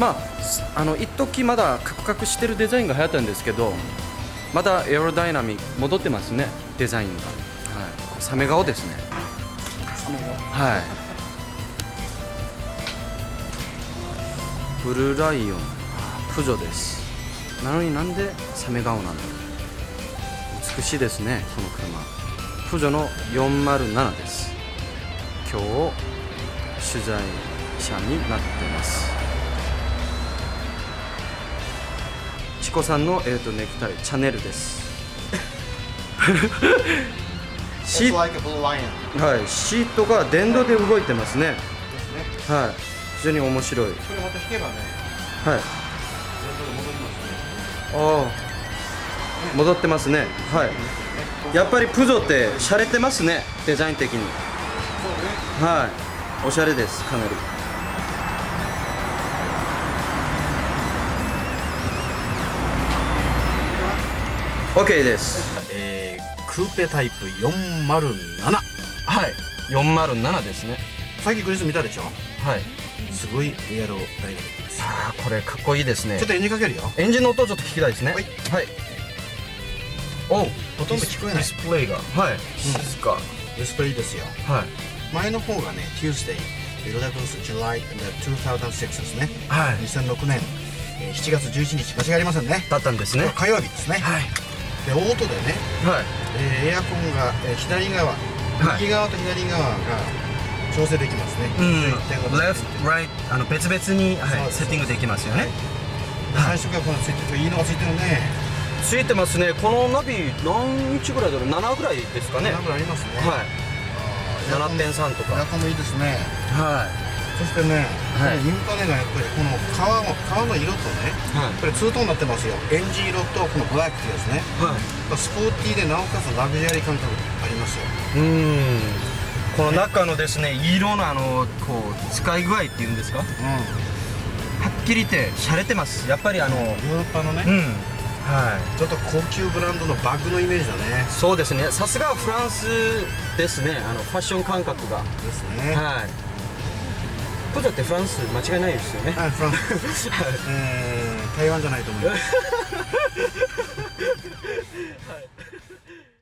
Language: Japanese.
まああの一時まだカクカクしてるデザインが流行ったんですけどまだエアロダイナミック戻ってますねデザインが。はい。サメ顔ですね。はい。ブルーライオン。プジョです。なのになんでサメ顔なの美しいですねこの車。プジョの407です。今日取材者になってます。チコさんの、えー、とネクタイチャネルです。シー.はい、シートが電動で動いてますね。ね。はい非常に面白い。これまた引けばね、はい。ああ。戻ってますね。はい。やっぱりプジョって洒落てますねデザイン的に。はい。おしゃれですかなり OK です。えー、クーペタイプ407。はい。407ですね。さっきクリス見たでしょ？はい。すごいエアロダイナです。あーこれかっこいいですね。ちょっとエンジンかけるよ。エンジンの音をちょっと聞きたいですね。はい。はい。おうほとんど聞こえない。ディスプレイが。はい。ですかディスプレイですよ。はい。前の方がね、Tuesday、11th July 2006ですね。はい。2006年、えー7月11日、間違いありませんね。だったんですね。火曜日ですね。はいで、オートでね、はい。えーエアコンが、えー左側、い。右側と左側が調整できますね。うん。一点が left right あの別々に、はい、セッティングできますよね。最初からこのついてるいいのがついてるね。ついてますね。このナビ何インチぐらいだろう？7ぐらいですかね。なんかありますね。はい。エアコン7.3とか。エアコンもいいですね。はいそしてね、はい。インパネがやっぱりこの革の革の色とね、はい。これツートーンになってますよ。エンジ色とこのブラックですね。はい。スポーティーでなおかつラグジュアリー感覚ありますよ。うーん。この中のですね色のあのこう使い具合っていうんですか？はうっきり言って洒落てます。やっぱりあのん。ヨーロッパのね、うん。はい。ちょっと高級ブランドのバッグのイメージだね。そうですね。さすがフランスですね。あのファッション感覚が。ですね。はいプジョってフランス間違いないですよねはい、フランス。えー、台湾じゃないと思います。